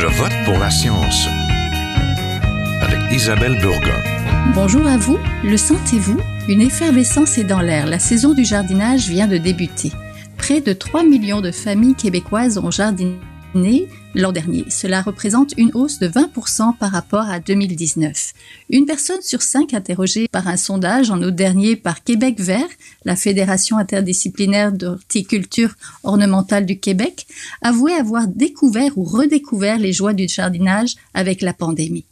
Je vote pour la science avec Isabelle Burgon. Bonjour à vous, le sentez-vous? Une effervescence est dans l'air. La saison du jardinage vient de débuter. Près de 3 millions de familles québécoises ont jardiné l'an dernier. Cela représente une hausse de 20% par rapport à 2019. Une personne sur cinq interrogée par un sondage en août dernier par Québec Vert, la Fédération interdisciplinaire d'horticulture ornementale du Québec, avouait avoir découvert ou redécouvert les joies du jardinage avec la pandémie.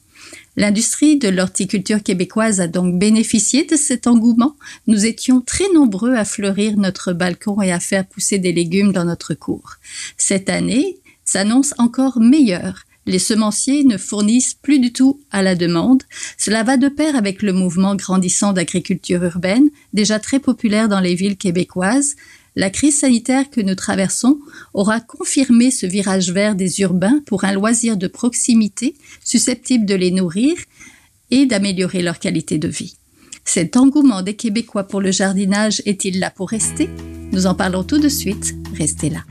L'industrie de l'horticulture québécoise a donc bénéficié de cet engouement. Nous étions très nombreux à fleurir notre balcon et à faire pousser des légumes dans notre cour. Cette année, s'annonce encore meilleur. Les semenciers ne fournissent plus du tout à la demande. Cela va de pair avec le mouvement grandissant d'agriculture urbaine, déjà très populaire dans les villes québécoises. La crise sanitaire que nous traversons aura confirmé ce virage vers des urbains pour un loisir de proximité susceptible de les nourrir et d'améliorer leur qualité de vie. Cet engouement des Québécois pour le jardinage est-il là pour rester? Nous en parlons tout de suite. Restez là.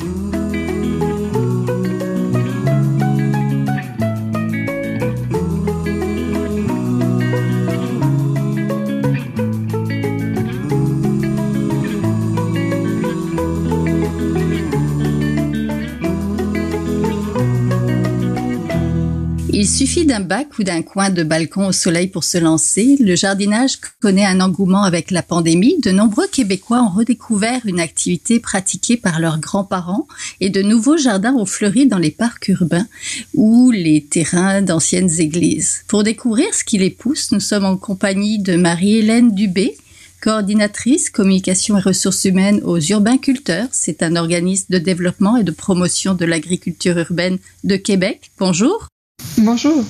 Il suffit d'un bac ou d'un coin de balcon au soleil pour se lancer. Le jardinage connaît un engouement avec la pandémie. De nombreux Québécois ont redécouvert une activité pratiquée par leurs grands-parents et de nouveaux jardins ont fleuri dans les parcs urbains ou les terrains d'anciennes églises. Pour découvrir ce qui les pousse, nous sommes en compagnie de Marie-Hélène Dubé, coordinatrice communication et ressources humaines aux Urbainculteurs. C'est un organisme de développement et de promotion de l'agriculture urbaine de Québec. Bonjour. Bonjour.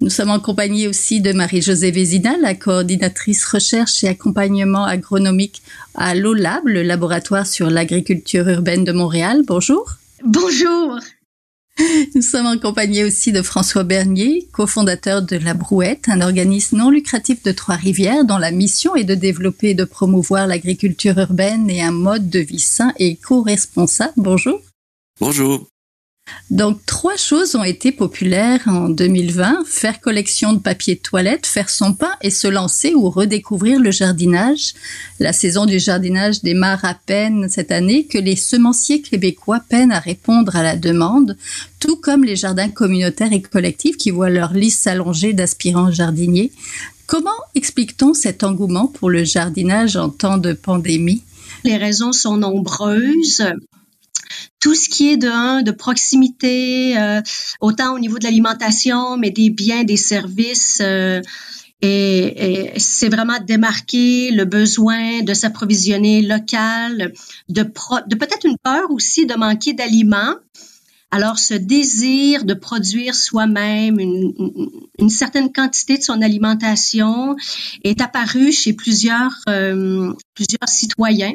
Nous sommes en compagnie aussi de Marie-Josée Vézina, la coordinatrice recherche et accompagnement agronomique à l'OLAB, le laboratoire sur l'agriculture urbaine de Montréal. Bonjour. Bonjour. Nous sommes en compagnie aussi de François Bernier, cofondateur de La Brouette, un organisme non lucratif de Trois-Rivières dont la mission est de développer et de promouvoir l'agriculture urbaine et un mode de vie sain et co-responsable. Bonjour. Bonjour. Donc, trois choses ont été populaires en 2020. Faire collection de papier de toilette, faire son pain et se lancer ou redécouvrir le jardinage. La saison du jardinage démarre à peine cette année que les semenciers québécois peinent à répondre à la demande, tout comme les jardins communautaires et collectifs qui voient leur liste s'allonger d'aspirants jardiniers. Comment explique-t-on cet engouement pour le jardinage en temps de pandémie? Les raisons sont nombreuses tout ce qui est de de proximité, euh, autant au niveau de l'alimentation, mais des biens, des services. Euh, et, c'est vraiment démarquer le besoin de s'approvisionner local, de, de peut-être une peur aussi de manquer d'aliments. Alors, ce désir de produire soi-même une, une, certaine quantité de son alimentation est apparu chez plusieurs, euh, plusieurs citoyens.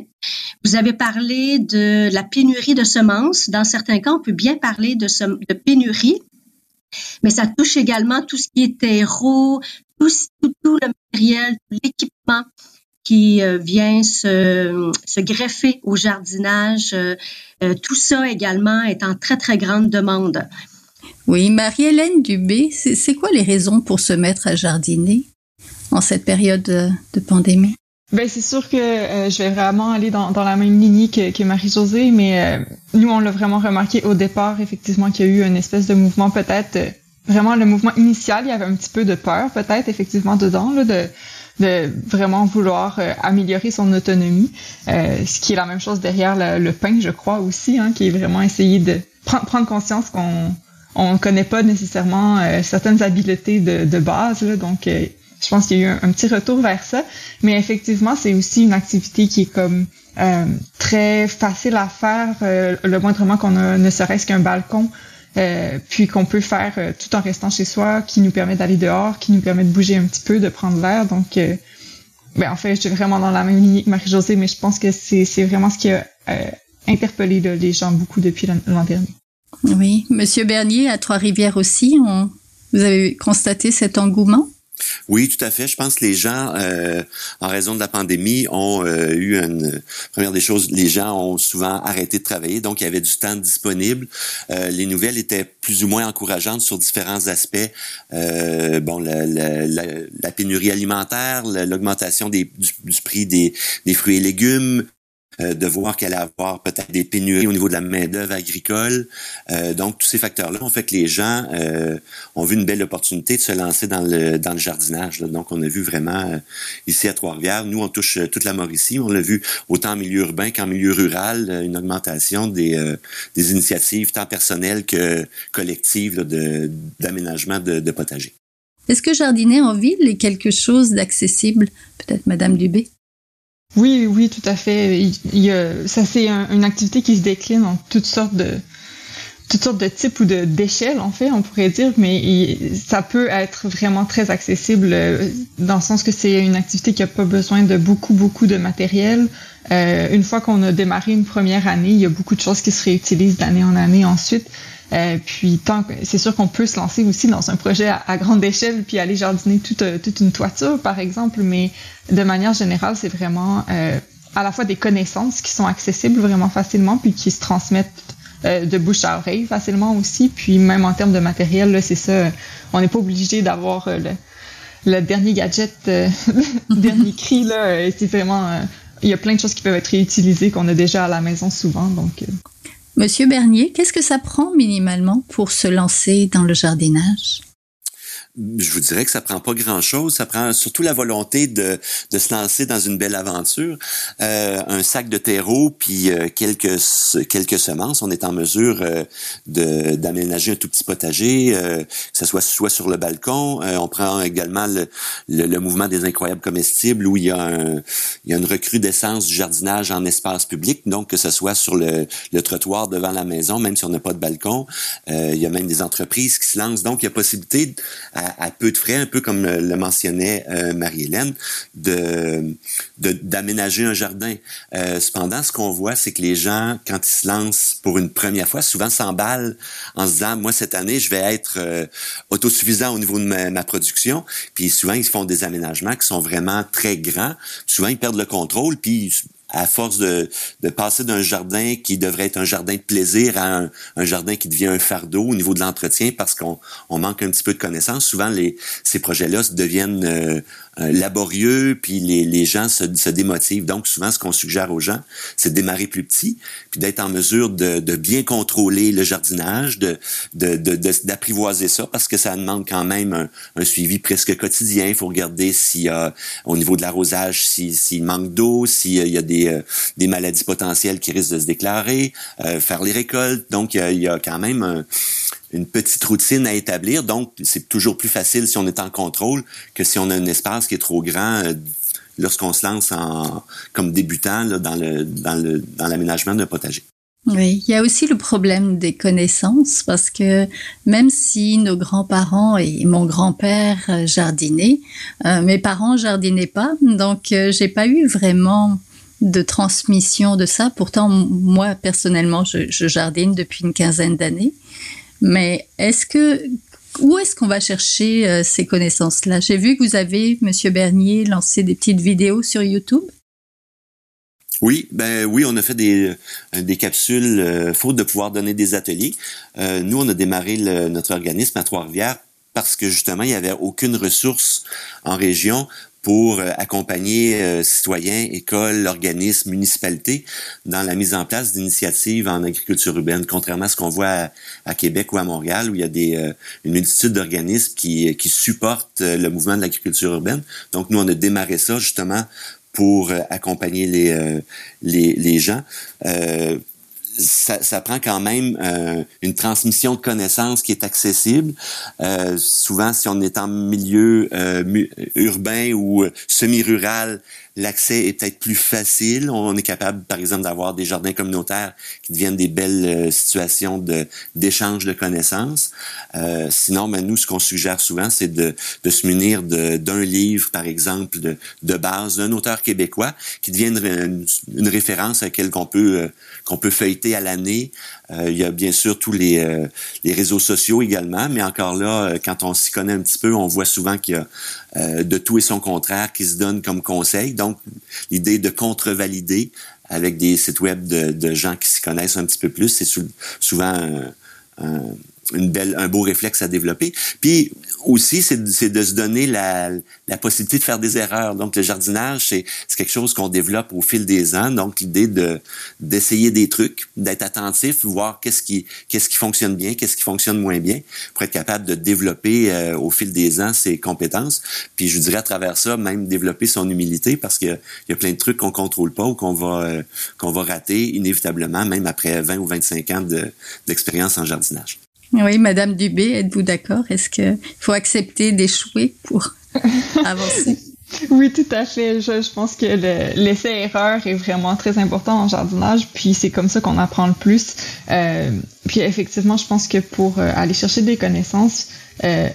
Vous avez parlé de la pénurie de semences. Dans certains cas, on peut bien parler de, pénurie, mais ça touche également tout ce qui est terreau, tout, tout, tout le matériel, tout l'équipement qui euh, vient se, se, greffer au jardinage. Euh, euh, tout ça également est en très, très grande demande. Oui, Marie-Hélène Dubé, c'est quoi les raisons pour se mettre à jardiner en cette période de, pandémie? Ben c'est sûr que je vais vraiment aller dans, dans la même lignée que, que Marie-Josée, mais nous, on l'a vraiment remarqué au départ, effectivement, qu'il y a eu une espèce de mouvement peut-être, vraiment le mouvement initial, il y avait un petit peu de peur peut-être, effectivement, dedans, là, de de vraiment vouloir euh, améliorer son autonomie, euh, ce qui est la même chose derrière le, pain, je crois aussi, hein, qui est vraiment essayer de prendre conscience qu'on on connaît pas nécessairement euh, certaines habiletés de, de base, donc je pense qu'il y a eu un, petit retour vers ça, mais effectivement c'est aussi une activité qui est comme très facile à faire, le moindrement qu'on a ne serait-ce qu'un balcon euh, puis qu'on peut faire euh, tout en restant chez soi, qui nous permet d'aller dehors, qui nous permet de bouger un petit peu, de prendre l'air. Donc, euh, ben, en fait, je suis vraiment dans la même ligne que Marie-Josée, mais je pense que c'est, vraiment ce qui a interpellé les gens beaucoup depuis l'an dernier. Oui, Monsieur Bernier, à Trois-Rivières aussi, on... vous avez constaté cet engouement? Oui, tout à fait. Je pense que les gens, euh, en raison de la pandémie, ont euh, eu une première des choses. Les gens ont souvent arrêté de travailler, donc il y avait du temps disponible. Euh, les nouvelles étaient plus ou moins encourageantes sur différents aspects. bon, la, la, pénurie alimentaire, l'augmentation du, prix des fruits et légumes, euh, de voir qu'elle allait avoir peut-être des pénuries au niveau de la main-d'œuvre agricole. Euh, donc, tous ces facteurs-là ont fait que les gens euh, ont vu une belle opportunité de se lancer dans le, jardinage. Donc, on a vu vraiment ici à Trois-Rivières, nous, on touche toute la Mauricie. On l'a vu autant en milieu urbain qu'en milieu rural, une augmentation des, initiatives tant personnelles que collectives d'aménagement de, de potager. Est-ce que jardiner en ville est quelque chose d'accessible? Peut-être Madame Dubé? Oui, oui, tout à fait. Ça, c'est une activité qui se décline en toutes sortes de toutes sortes de types ou de d'échelles, en fait, on pourrait dire, mais ça peut être vraiment très accessible euh, dans le sens que c'est une activité qui a pas besoin de beaucoup, beaucoup de matériel. Euh, une fois qu'on a démarré une première année, il y a beaucoup de choses qui se réutilisent d'année en année ensuite. Euh, puis tant c'est sûr qu'on peut se lancer aussi dans un projet à, grande échelle puis aller jardiner toute, euh, toute une toiture par exemple, mais de manière générale c'est vraiment euh, à la fois des connaissances qui sont accessibles vraiment facilement puis qui se transmettent euh, de bouche à oreille facilement aussi. Puis même en termes de matériel, là, c'est ça, on n'est pas obligé d'avoir le, le, dernier gadget, le dernier cri là. C'est vraiment, il y a plein de choses qui peuvent être réutilisées qu'on a déjà à la maison souvent, donc. Monsieur Bernier, qu'est-ce que ça prend minimalement pour se lancer dans le jardinage? Je vous dirais que ça prend pas grand chose. Ça prend surtout la volonté de, de se lancer dans une belle aventure. Euh, un sac de terreau puis euh, quelques quelques semences. On est en mesure euh, d'aménager un tout petit potager, euh, que ce soit soit sur le balcon. on prend également le, le, mouvement des incroyables comestibles où il y a un, il y a une recrudescence du jardinage en espace public. Donc que ce soit sur le, le trottoir devant la maison, même si on n'a pas de balcon, il y a même des entreprises qui se lancent. Donc il y a possibilité à, peu de frais, un peu comme le mentionnait euh, Marie-Hélène, de d'aménager un jardin. Euh, cependant, ce qu'on voit, c'est que les gens, quand ils se lancent pour une première fois, souvent s'emballent en se disant, moi, cette année, je vais être euh, autosuffisant au niveau de ma, ma, production. Puis souvent, ils font des aménagements qui sont vraiment très grands. Souvent, ils perdent le contrôle, puis à force de, passer d'un jardin qui devrait être un jardin de plaisir à un, jardin qui devient un fardeau au niveau de l'entretien parce qu'on on manque un petit peu de connaissances. Souvent, les, ces projets-là deviennent euh, euh, laborieux, puis les, les gens se, se, démotivent. Donc, souvent, ce qu'on suggère aux gens, c'est de démarrer plus petit, puis d'être en mesure de, de, bien contrôler le jardinage, de, d'apprivoiser ça, parce que ça demande quand même un, suivi presque quotidien. Il faut regarder s'il y au niveau de l'arrosage, s'il manque d'eau, s'il y a des, euh, des maladies potentielles qui risquent de se déclarer, euh, faire les récoltes. Donc, il y a, quand même un, une petite routine à établir. Donc, c'est toujours plus facile si on est en contrôle que si on a un espace qui est trop grand euh, lorsqu'on se lance en, comme débutant dans le dans le dans l'aménagement d'un potager. Oui, il y a aussi le problème des connaissances parce que même si nos grands-parents et mon grand-père euh, jardinaient, euh, mes parents jardinaient pas, donc j'ai pas eu vraiment de transmission de ça. Pourtant, moi personnellement, je jardine depuis une quinzaine d'années. Mais est-ce que où est-ce qu'on va chercher euh, ces connaissances-là? J'ai vu que vous avez, Monsieur Bernier, lancé des petites vidéos sur YouTube. Oui, ben oui, on a fait des, euh, capsules euh, faute de pouvoir donner des ateliers. nous, on a démarré notre organisme à Trois-Rivières parce que justement, il n'y avait aucune ressource en région pour euh, accompagner euh, citoyens, écoles, organismes, municipalités dans la mise en place d'initiatives en agriculture urbaine, contrairement à ce qu'on voit à, Québec ou à Montréal, où il y a des, euh, une multitude d'organismes qui, qui supportent le mouvement de l'agriculture urbaine. Donc, nous, on a démarré ça justement pour accompagner les, les, les gens ça, prend quand même euh, une transmission de connaissances qui est accessible. Euh, souvent, si on est en milieu euh, urbain ou semi-rural, l'accès est peut-être plus facile. On est capable, par exemple, d'avoir des jardins communautaires qui deviennent des belles euh, situations d'échange de connaissances. Euh, sinon, ben, nous, ce qu'on suggère souvent, c'est de, de se munir d'un livre, par exemple, de, base d'un auteur québécois qui devienne une, une référence à laquelle qu'on peut euh, qu'on peut feuilleter à l'année. Euh, il y a bien sûr tous les, euh, les réseaux sociaux également, mais encore là, quand on s'y connaît un petit peu, on voit souvent qu'il y a de tout et son contraire qui se donne comme conseil. Donc, l'idée de contrevalider avec des sites web de, de gens qui s'y connaissent un petit peu plus, c'est souvent un, un, une belle, un beau réflexe à développer. Puis aussi, c'est de se donner la, la, possibilité de faire des erreurs. Donc, le jardinage, c'est quelque chose qu'on développe au fil des ans. Donc, l'idée de d'essayer des trucs, d'être attentif, voir qu'est-ce qui qu'est-ce qui fonctionne bien, qu'est-ce qui fonctionne moins bien, pour être capable de développer euh, au fil des ans ses compétences. Puis, je dirais à travers ça, même développer son humilité, parce qu'il y a plein de trucs qu'on contrôle pas ou qu'on va euh, qu'on va rater inévitablement, même après 20 ou 25 ans d'expérience en jardinage. Oui, Madame Dubé, êtes-vous d'accord? Est-ce qu'il faut accepter d'échouer pour avancer? Oui, tout à fait. Je, pense que l'essai-erreur est vraiment très important en jardinage, puis c'est comme ça qu'on apprend le plus. Euh, puis effectivement, je pense que pour euh, aller chercher des connaissances, euh,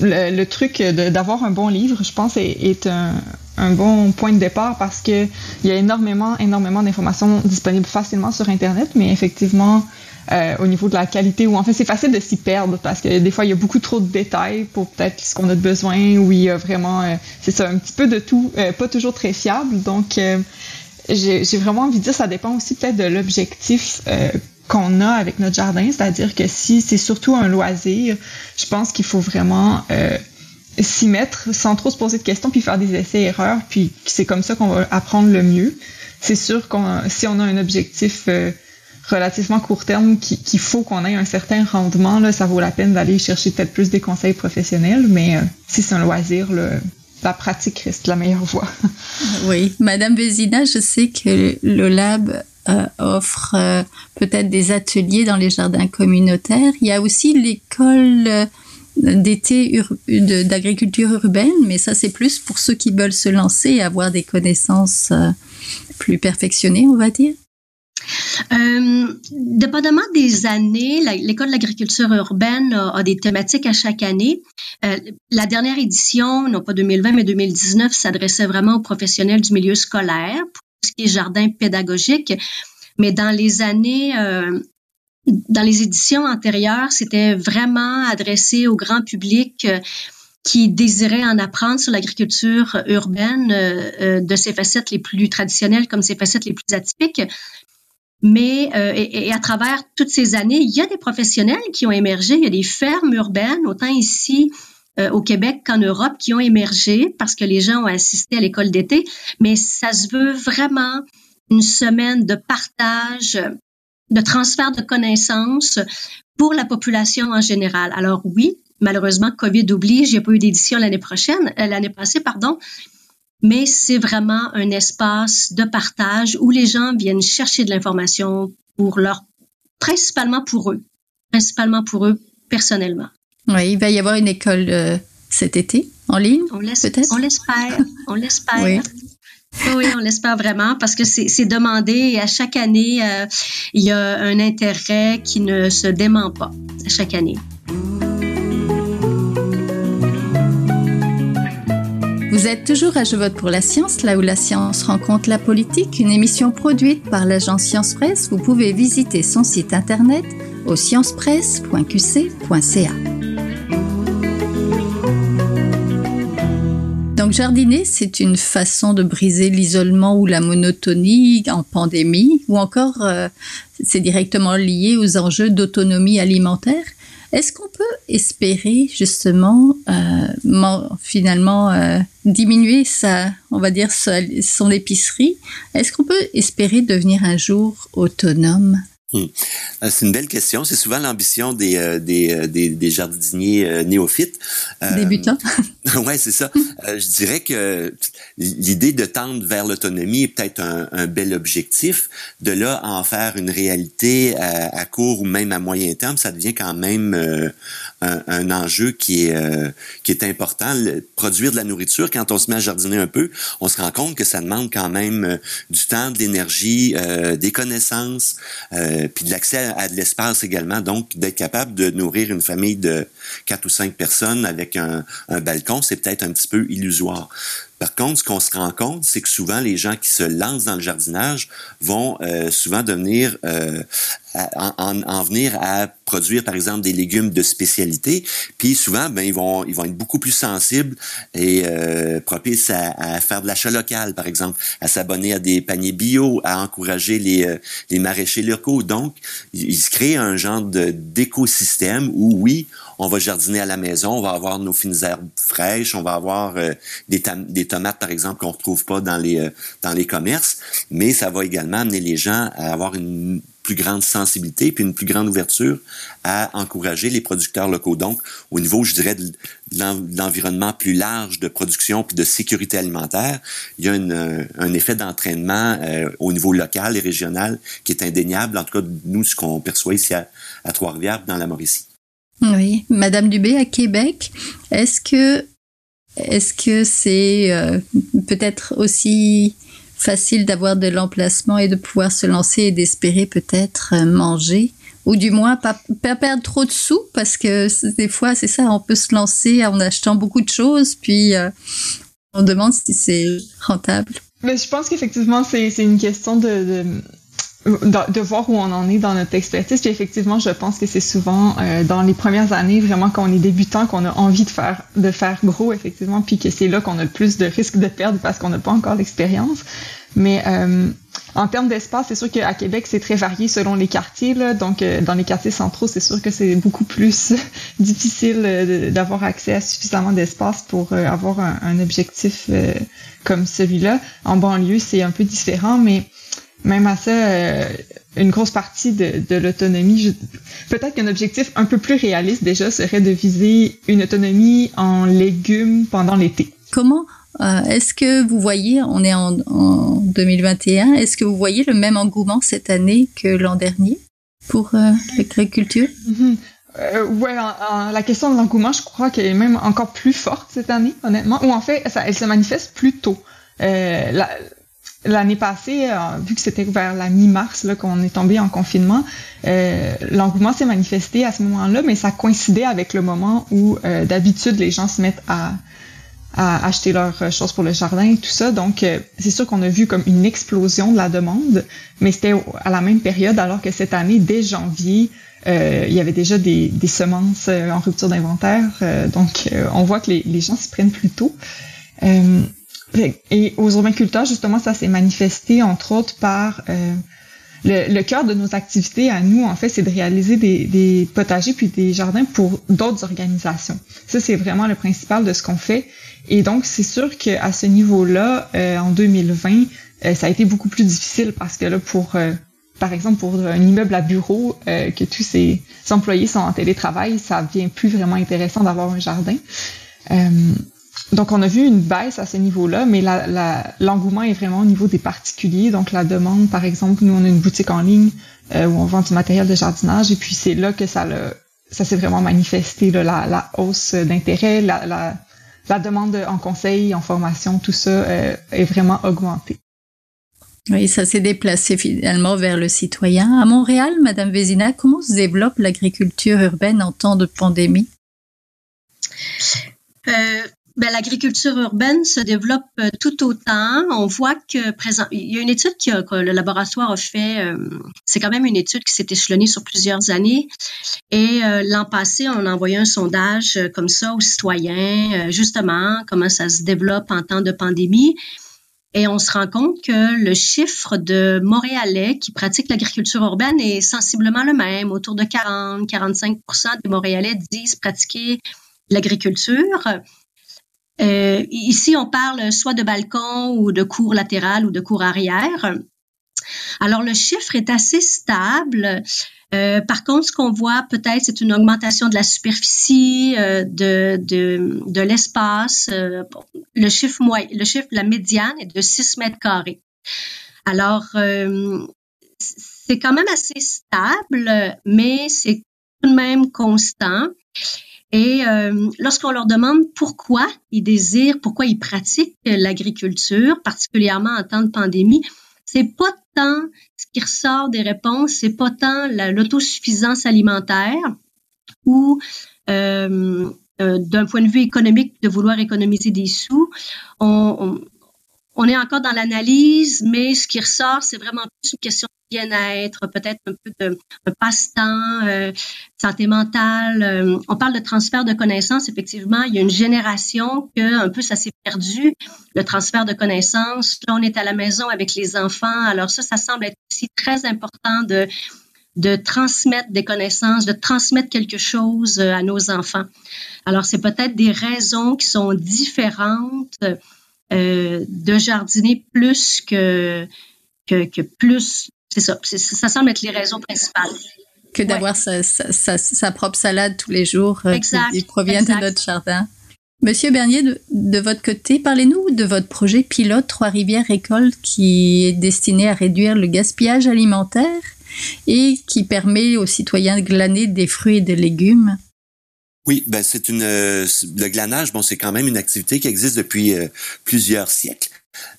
le, truc d'avoir un bon livre, je pense, est, est un, un, bon point de départ parce que il y a énormément, énormément d'informations disponibles facilement sur Internet, mais effectivement, euh, au niveau de la qualité ou en fait c'est facile de s'y perdre parce que des fois il y a beaucoup trop de détails pour peut-être ce qu'on a de besoin ou il y a vraiment euh, c'est ça un petit peu de tout euh, pas toujours très fiable. Donc j'ai vraiment envie de dire ça dépend aussi peut-être de l'objectif qu'on a avec notre jardin. C'est-à-dire que si c'est surtout un loisir je pense qu'il faut vraiment s'y mettre sans trop se poser de questions puis faire des essais erreurs puis c'est comme ça qu'on va apprendre le mieux. C'est sûr qu'on si on a un objectif relativement court terme qu'il faut qu'on ait un certain rendement, là, ça vaut la peine d'aller chercher peut-être plus des conseils professionnels, mais euh, si c'est un loisir, la pratique reste la meilleure voie. oui. Madame Vézina, je sais que le lab euh, offre euh, peut-être des ateliers dans les jardins communautaires. Il y a aussi l'école d'été d'agriculture urbaine, mais ça c'est plus pour ceux qui veulent se lancer et avoir des connaissances plus perfectionnées, on va dire. Euh, dépendamment des années, l'école d'agriculture urbaine a, des thématiques à chaque année. Euh, la dernière édition, non pas 2020 mais 2019, s'adressait vraiment aux professionnels du milieu scolaire pour ce qui est jardin pédagogique. Mais dans les années euh, dans les éditions antérieures, c'était vraiment adressé au grand public euh, qui désirait en apprendre sur l'agriculture urbaine euh, de ses facettes les plus traditionnelles comme ses facettes les plus atypiques. Mais euh, et, à travers toutes ces années, il y a des professionnels qui ont émergé, il y a des fermes urbaines, autant ici euh, au Québec qu'en Europe, qui ont émergé parce que les gens ont assisté à l'école d'été. Mais ça se veut vraiment une semaine de partage, de transfert de connaissances pour la population en général. Alors oui, malheureusement, Covid oblige, a pas eu d'édition l'année prochaine, euh, l'année passée, pardon mais c'est vraiment un espace de partage où les gens viennent chercher de l'information pour leur, principalement pour eux, principalement pour eux personnellement. Oui, il va y avoir une école euh, cet été en ligne, on peut-être? On l'espère, on l'espère. Oui. Oui, on l'espère vraiment parce que c'est demandé et à chaque année, euh, il y a un intérêt qui ne se dément pas à chaque année. Vous êtes toujours à Je vote pour la science, là où la science rencontre la politique, une émission produite par l'agence Science Presse. Vous pouvez visiter son site internet au sciencepresse.qc.ca. Donc jardiner, c'est une façon de briser l'isolement ou la monotonie en pandémie, ou encore euh, c'est directement lié aux enjeux d'autonomie alimentaire. Est-ce qu'on peut espérer justement euh, finalement euh, diminuer sa, on va dire son épicerie? Est-ce qu'on peut espérer devenir un jour autonome? Hmm. Euh, c'est une belle question. C'est souvent l'ambition des, euh, des, des, des, jardiniers néophytes. Débutants. ouais, c'est ça. Euh, je dirais que l'idée de tendre vers l'autonomie est peut-être un, bel objectif. De là à en faire une réalité à, court ou même à moyen terme, ça devient quand même euh, un, enjeu qui est euh, qui est important. produire de la nourriture, quand on se met à jardiner un peu, on se rend compte que ça demande quand même du temps, de l'énergie, des connaissances, puis de l'accès à, de l'espace également. Donc, d'être capable de nourrir une famille de quatre ou cinq personnes avec un, un balcon c'est peut-être un petit peu illusoire. Par contre, ce qu'on se rend compte, c'est que souvent les gens qui se lancent dans le jardinage vont euh, souvent devenir euh, en, venir à produire par exemple des légumes de spécialité. Puis souvent, ben ils vont ils vont être beaucoup plus sensibles et euh, propices à, faire de l'achat local, par exemple, à s'abonner à des paniers bio, à encourager les les maraîchers locaux. Donc, il, se crée un genre d'écosystème où oui, on va jardiner à la maison, on va avoir nos fines herbes fraîches, on va avoir des, des tomates, par exemple, qu'on retrouve pas dans les, euh, dans les commerces, mais ça va également amener les gens à avoir une plus grande sensibilité puis une plus grande ouverture à encourager les producteurs locaux. Donc, au niveau, je dirais, de l'environnement plus large de production puis de sécurité alimentaire, il y a euh, un effet d'entraînement euh, au niveau local et régional qui est indéniable. En tout cas, nous, ce qu'on perçoit ici à, à Trois-Rivières, dans la Mauricie. Oui, Madame Dubé à Québec, est-ce que est-ce que c'est euh, peut-être aussi facile d'avoir de l'emplacement et de pouvoir se lancer et d'espérer peut-être euh, manger? Ou du moins pas, perdre trop de sous parce que des fois c'est ça, on peut se lancer en achetant beaucoup de choses puis euh, on demande si c'est rentable. Mais je pense qu'effectivement c'est une question de, voir où on en est dans notre expertise. Puis effectivement, je pense que c'est souvent euh, dans les premières années, vraiment quand on est débutant, qu'on a envie de faire de faire gros, effectivement, puis que c'est là qu'on a le plus de risques de perdre parce qu'on n'a pas encore l'expérience. Mais euh, en termes d'espace, c'est sûr qu'à Québec, c'est très varié selon les quartiers. Là. Donc, euh, dans les quartiers centraux, c'est sûr que c'est beaucoup plus difficile d'avoir accès à suffisamment d'espace pour avoir un, un objectif comme celui-là. En banlieue, c'est un peu différent, mais même à ça, euh, une grosse partie de, de l'autonomie, peut-être qu'un objectif un peu plus réaliste déjà serait de viser une autonomie en légumes pendant l'été. Comment euh, est-ce que vous voyez, on est en, en 2021, est-ce que vous voyez le même engouement cette année que l'an dernier pour euh, l'agriculture? Euh, ouais, la question de l'engouement, je crois qu'elle est même encore plus forte cette année, honnêtement. Ou en fait, ça, elle se manifeste plus tôt. Euh, la, L'année passée, euh, vu que c'était vers la mi-mars qu'on est tombé en confinement, euh, l'engouement s'est manifesté à ce moment-là, mais ça coïncidait avec le moment où euh, d'habitude les gens se mettent à, à acheter leurs choses pour le jardin et tout ça. Donc, c'est sûr qu'on a vu comme une explosion de la demande, mais c'était à la même période, alors que cette année, dès janvier, il y avait déjà des, des semences en rupture d'inventaire. donc, on voit que les, les, gens se prennent plus tôt. Et aux urbainculteurs, justement, ça s'est manifesté, entre autres, par euh, le, le, cœur de nos activités à nous, en fait, c'est de réaliser des, des, potagers puis des jardins pour d'autres organisations. Ça, c'est vraiment le principal de ce qu'on fait. Et donc, c'est sûr qu'à ce niveau-là, euh, en 2020, euh, ça a été beaucoup plus difficile parce que là, pour par exemple, pour un immeuble à bureau, que tous ses employés sont en télétravail, ça devient plus vraiment intéressant d'avoir un jardin. Donc, on a vu une baisse à ce niveau-là, mais l'engouement est vraiment au niveau des particuliers. Donc, la demande, par exemple, nous, on a une boutique en ligne euh, où on vend du matériel de jardinage, et puis c'est là que ça, ça s'est vraiment manifesté, la, la, hausse d'intérêt, la, la, la, demande en conseil, en formation, tout ça euh, est vraiment augmenté. Oui, ça s'est déplacé finalement vers le citoyen. À Montréal, Madame Vézina, comment se développe l'agriculture urbaine en temps de pandémie? Euh, ben, l'agriculture urbaine se développe euh, tout autant. On voit que présent, il y a une étude que le laboratoire a fait. Euh, c'est quand même une étude qui s'est échelonnée sur plusieurs années. Et euh, l'an passé, on a envoyé un sondage comme ça aux citoyens, justement, comment ça se développe en temps de pandémie. Et on se rend compte que le chiffre de Montréalais qui pratiquent l'agriculture urbaine est sensiblement le même. Autour de 40-45% des Montréalais disent pratiquer l'agriculture. Euh, ici, on parle soit de balcon ou de cour latérale ou de cour arrière. Alors le chiffre est assez stable. Euh, par contre, ce qu'on voit peut-être, c'est une augmentation de la superficie, euh, de, de, de l'espace. Euh, le chiffre moyen, le chiffre, la médiane est de 6 mètres carrés. Alors, c'est quand même assez stable, mais c'est tout de même constant. Et lorsqu'on leur demande pourquoi ils désirent, pourquoi ils pratiquent l'agriculture, particulièrement en temps de pandémie, c'est pas tant ce qui ressort des réponses, c'est pas tant l'autosuffisance alimentaire ou euh, euh, d'un point de vue économique de vouloir économiser des sous. on, on est encore dans l'analyse, mais ce qui ressort, c'est vraiment plus une question bien-être, peut-être un peu de, passe-temps, euh, santé mentale. Euh, on parle de transfert de connaissances. Effectivement, il y a une génération que un peu ça s'est perdu, le transfert de connaissances. Là, on est à la maison avec les enfants. Alors ça, ça semble être aussi très important de de transmettre des connaissances, de transmettre quelque chose euh, à nos enfants. Alors, c'est peut-être des raisons qui sont différentes euh, de jardiner plus que, que, que plus. C'est ça. Ça semble être les raisons principales. Que d'avoir sa, sa, sa, propre salade tous les jours euh, qui, provient de notre jardin. Monsieur Bernier, de, de votre côté, parlez-nous de votre projet pilote Trois-Rivières Récolte qui est destiné à réduire le gaspillage alimentaire et qui permet aux citoyens de glaner des fruits et des légumes. Oui, ben c'est une euh, le glanage, bon, c'est quand même une activité qui existe depuis euh, plusieurs siècles.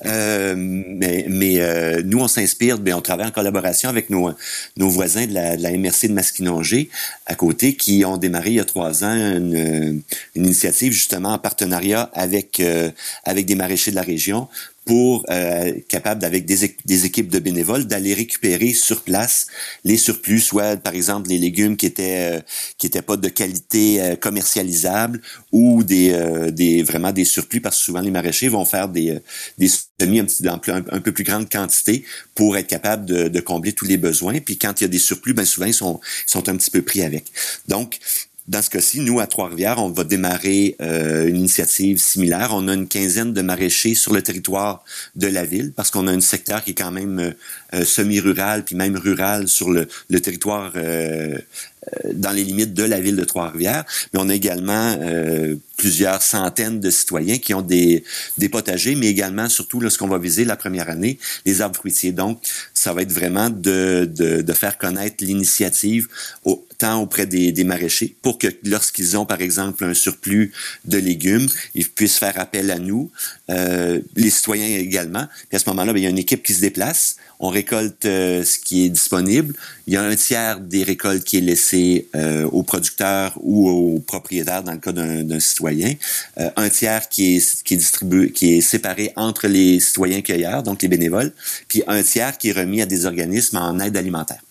Euh, mais mais nous, on s'inspire, ben, on travaille en collaboration avec nos, voisins de la, MRC de Masquinongé à côté, qui ont démarré il y a trois ans une, une initiative justement en partenariat avec avec des maraîchers de la région pour euh, capable avec des, équipes de bénévoles d'aller récupérer sur place les surplus, soit par exemple les légumes qui étaient euh, qui étaient pas de qualité euh, commercialisable ou des, euh, des vraiment des surplus parce que souvent les maraîchers vont faire des des semis un, petit, un, peu plus grande quantité pour être capable de, de, combler tous les besoins. Puis quand il y a des surplus, ben souvent ils sont ils sont un petit peu pris avec. Donc dans ce cas-ci, nous, à Trois-Rivières, on va démarrer euh, une initiative similaire. On a une quinzaine de maraîchers sur le territoire de la ville parce qu'on a un secteur qui est quand même euh, euh, semi-rural, puis même rural sur le, le territoire dans les limites de la ville de Trois-Rivières. Mais on a également plusieurs centaines de citoyens qui ont des, des potagers, mais également, surtout, lorsqu'on va viser la première année, les arbres fruitiers. Donc, ça va être vraiment de, de, de faire connaître l'initiative au, tant auprès des, des maraîchers pour que lorsqu'ils ont, par exemple, un surplus de légumes, ils puissent faire appel à nous, euh, les citoyens également. Puis à ce moment-là, ben, il y a une équipe qui se déplace, on récolte euh, ce qui est disponible. Il y a un tiers des récoltes qui est laissé euh, aux producteurs ou aux propriétaires dans le cas d'un citoyen. Euh, un tiers qui est, qui est distribué, qui est séparé entre les citoyens cueilleurs, donc les bénévoles, puis un tiers qui est remis à des organismes en aide alimentaire.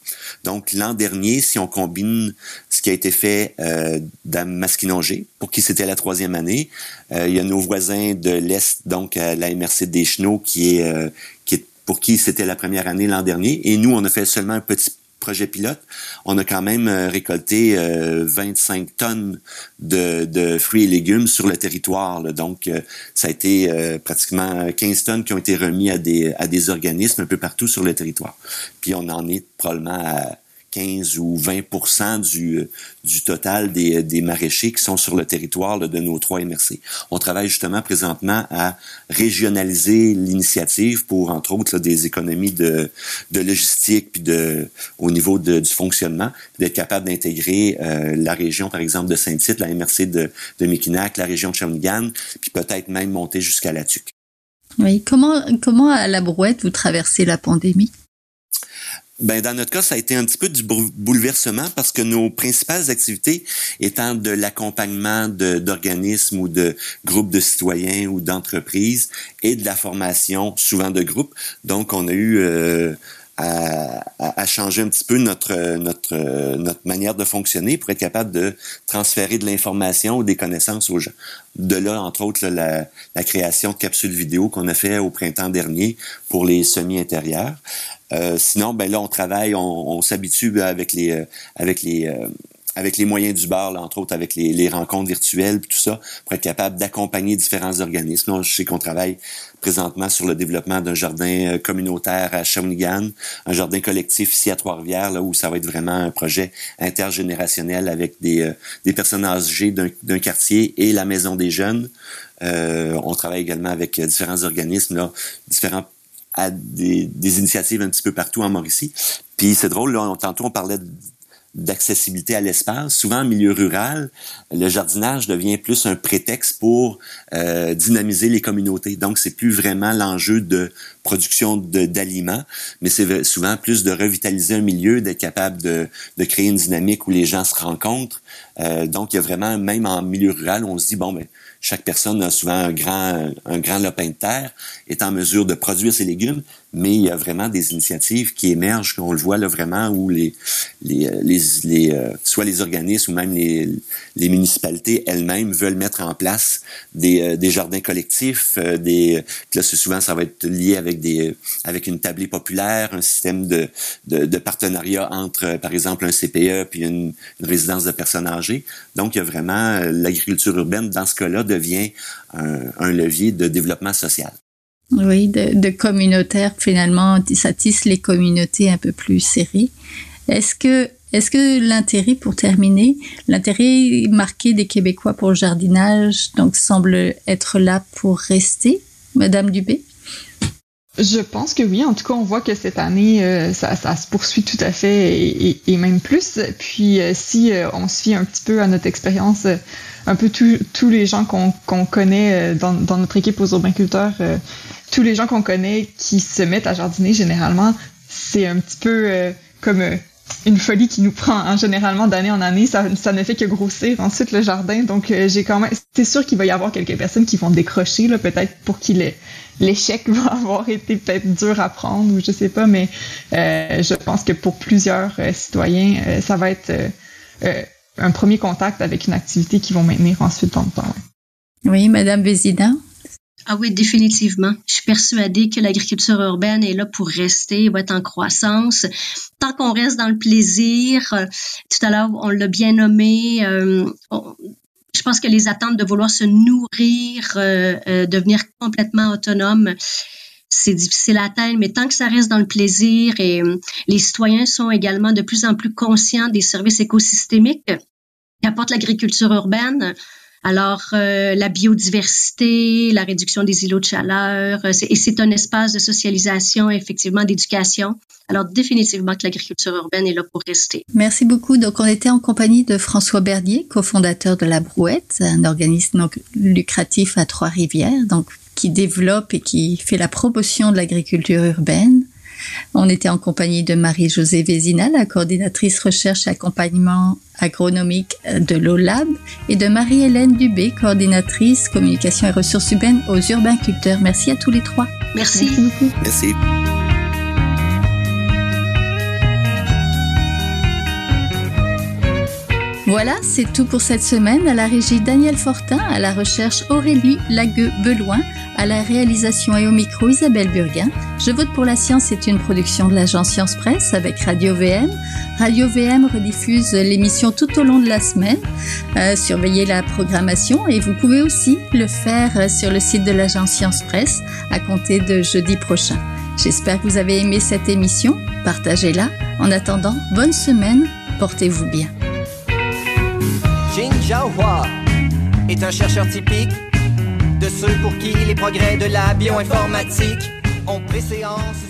Donc, l'an dernier, si on combine ce qui a été fait euh, dans Masquinongé, pour qui c'était la troisième année, euh, il y a nos voisins de l'Est, donc à la MRC des Chenaux, qui est, euh, qui pour qui c'était la première année l'an dernier. Et nous, on a fait seulement un petit projet pilote, on a quand même euh, récolté 25 euh, tonnes de, fruits et légumes sur le territoire. Donc, euh, ça a été pratiquement 15 tonnes qui ont été remis à des, à des organismes un peu partout sur le territoire. Puis on en est probablement à 15 ou 20 du, du total des, des maraîchers qui sont sur le territoire de nos trois MRC. On travaille justement présentement à régionaliser l'initiative pour, entre autres, des économies de, de logistique puis de, au niveau du fonctionnement, d'être capable d'intégrer euh, la région, par exemple, de Saint-Tite, la MRC de, de la région de Shawinigan, puis peut-être même monter jusqu'à la TUC. Oui, comment, comment à la Brouette vous traversez la pandémie? Ben, dans notre cas, ça a été un petit peu du bouleversement parce que nos principales activités étant de l'accompagnement d'organismes ou de groupes de citoyens ou d'entreprises et de la formation, souvent de groupes. Donc, on a eu euh, à, à, changer un petit peu notre, notre, notre manière de fonctionner pour être capable de transférer de l'information ou des connaissances aux gens. De là, entre autres, la, la création de capsules vidéo qu'on a fait au printemps dernier pour les semi-intérieurs. Euh, sinon, ben là, on travaille, on, on s'habitue avec les, avec les, euh, avec les moyens du bar, là, entre autres avec les, les rencontres virtuelles, tout ça, pour être capable d'accompagner différents organismes. je sais qu'on travaille présentement sur le développement d'un jardin euh, communautaire à Shawinigan, un jardin collectif ici à Trois-Rivières, là où ça va être vraiment un projet intergénérationnel avec des, euh, des personnes âgées d'un quartier et la maison des jeunes. Euh, on travaille également avec différents organismes, là, différents à des, des, initiatives un petit peu partout en Mauricie. Puis c'est drôle, là, tantôt on parlait d'accessibilité à l'espace. Souvent en milieu rural, le jardinage devient plus un prétexte pour euh, dynamiser les communautés. Donc c'est plus vraiment l'enjeu de production d'aliments, mais c'est souvent plus de revitaliser un milieu, d'être capable de, de, créer une dynamique où les gens se rencontrent. Euh, donc il y a vraiment, même en milieu rural, on se dit bon ben chaque personne a souvent un grand, un grand lopin de terre, est en mesure de produire ses légumes, mais il y a vraiment des initiatives qui émergent, qu'on le voit là vraiment, où les, les, les, les euh, soit les organismes ou même les, les municipalités elles-mêmes veulent mettre en place des, euh, des jardins collectifs, euh, des, là c'est souvent ça va être lié avec des, avec une tablée populaire, un système de, de, de partenariat entre, par exemple, un CPE puis une, une résidence de personnes âgées. Donc il y a vraiment l'agriculture urbaine dans ce cas-là devient un, un levier de développement social. Oui, de, communautaire, finalement, ça tisse les communautés un peu plus serrées. Est-ce que, est-ce que l'intérêt, pour terminer, l'intérêt marqué des Québécois pour le jardinage, donc, semble être là pour rester, Madame Dubé? Je pense que oui. En tout cas, on voit que cette année, euh, ça, se poursuit tout à fait et, même plus. Puis, euh, si euh, on fie un petit peu à notre expérience, un peu tous les gens qu'on connaît dans, dans, notre équipe aux urbainculteurs, tous les gens qu'on connaît qui se mettent à jardiner, généralement, c'est un petit peu comme une folie qui nous prend hein, généralement d'année en année. Ça, ça ne fait que grossir ensuite le jardin. Donc, j'ai quand même... C'est sûr qu'il va y avoir quelques personnes qui vont décrocher, là, peut-être pour qu'il l'échec va avoir été peut-être dur à prendre ou je sais pas, mais euh, je pense que pour plusieurs euh, citoyens, euh, ça va être euh, un premier contact avec une activité qu'ils vont maintenir ensuite dans le temps. Oui, Madame Vézina. Ah oui, définitivement. Je suis persuadée que l'agriculture urbaine est là pour rester, va être en croissance. Tant qu'on reste dans le plaisir, tout à l'heure, on l'a bien nommé, on, je pense que les attentes de vouloir se nourrir, euh, euh, devenir complètement autonome, c'est difficile à atteindre, mais tant que ça reste dans le plaisir et euh, les citoyens sont également de plus en plus conscients des services écosystémiques qu'apporte l'agriculture urbaine, alors, euh, la biodiversité, la réduction des îlots de chaleur, euh, et c'est un espace de socialisation, effectivement, d'éducation. Alors, définitivement que l'agriculture urbaine est là pour rester. Merci beaucoup. Donc, on était en compagnie de François Bernier, cofondateur de La Brouette, un organisme lucratif à Trois-Rivières, donc qui développe et qui fait la promotion de l'agriculture urbaine. On était en compagnie de Marie-Josée Vézina, la coordinatrice recherche et accompagnement agronomique de l'OLAB, et de Marie-Hélène Dubé, coordinatrice communication et ressources humaines aux urbainculteurs. Merci à tous les trois. Merci. Merci beaucoup. Merci. Voilà, c'est tout pour cette semaine. À la régie Daniel Fortin, à la recherche Aurélie Lagueux-Beloin, à la réalisation et au micro Isabelle Burguin. Je vote pour la science est une production de l'agence Science Presse avec Radio VM. Radio VM rediffuse l'émission tout au long de la semaine. Euh, surveillez la programmation et vous pouvez aussi le faire sur le site de l'agence Science Presse à compter de jeudi prochain. J'espère que vous avez aimé cette émission. Partagez-la. En attendant, bonne semaine. Portez-vous bien. Est un chercheur typique de ceux pour qui les progrès de la bioinformatique ont préséance